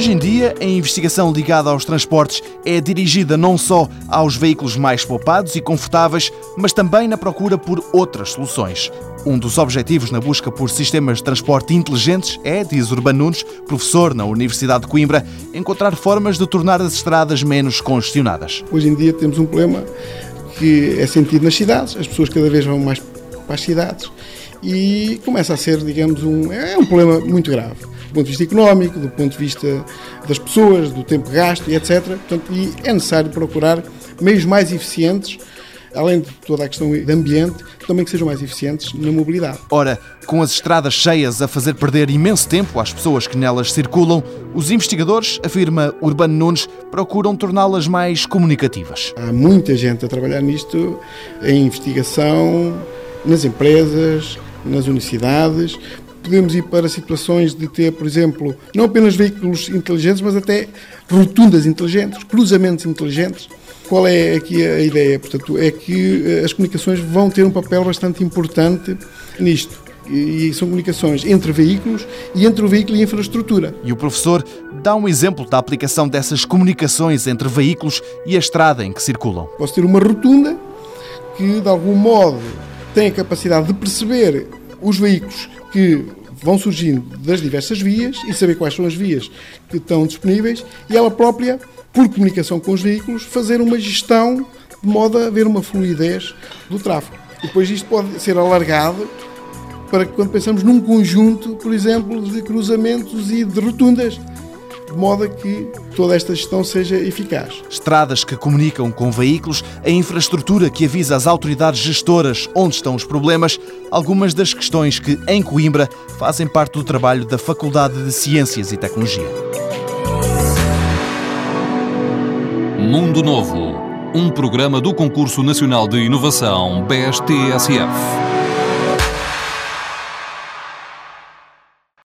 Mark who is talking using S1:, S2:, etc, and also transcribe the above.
S1: Hoje em dia, a investigação ligada aos transportes é dirigida não só aos veículos mais poupados e confortáveis, mas também na procura por outras soluções. Um dos objetivos na busca por sistemas de transporte inteligentes é, diz Urbano Nunes, professor na Universidade de Coimbra, encontrar formas de tornar as estradas menos congestionadas.
S2: Hoje em dia temos um problema que é sentido nas cidades, as pessoas cada vez vão mais para as cidades e começa a ser, digamos, um, é um problema muito grave do ponto de vista económico, do ponto de vista das pessoas, do tempo gasto e etc. Portanto, e é necessário procurar meios mais eficientes, além de toda a questão de ambiente, também que sejam mais eficientes na mobilidade.
S1: Ora, com as estradas cheias a fazer perder imenso tempo às pessoas que nelas circulam, os investigadores, afirma Urbano Nunes, procuram torná-las mais comunicativas.
S2: Há muita gente a trabalhar nisto, em investigação, nas empresas, nas universidades, podemos ir para situações de ter, por exemplo, não apenas veículos inteligentes, mas até rotundas inteligentes, cruzamentos inteligentes. Qual é aqui a ideia? Portanto, é que eh, as comunicações vão ter um papel bastante importante nisto. E são comunicações entre veículos e entre o veículo e a infraestrutura.
S1: E o professor dá um exemplo da aplicação dessas comunicações entre veículos e a estrada em que circulam.
S2: Posso ter uma rotunda que, de algum modo, tem a capacidade de perceber os veículos que vão surgindo das diversas vias e saber quais são as vias que estão disponíveis e ela própria, por comunicação com os veículos, fazer uma gestão de modo a haver uma fluidez do tráfego. E depois isto pode ser alargado para que quando pensamos num conjunto, por exemplo, de cruzamentos e de rotundas, de modo a que toda esta gestão seja eficaz.
S1: Estradas que comunicam com veículos, a infraestrutura que avisa as autoridades gestoras onde estão os problemas, algumas das questões que, em Coimbra, fazem parte do trabalho da Faculdade de Ciências e Tecnologia.
S3: Mundo Novo, um programa do Concurso Nacional de Inovação BSTSF.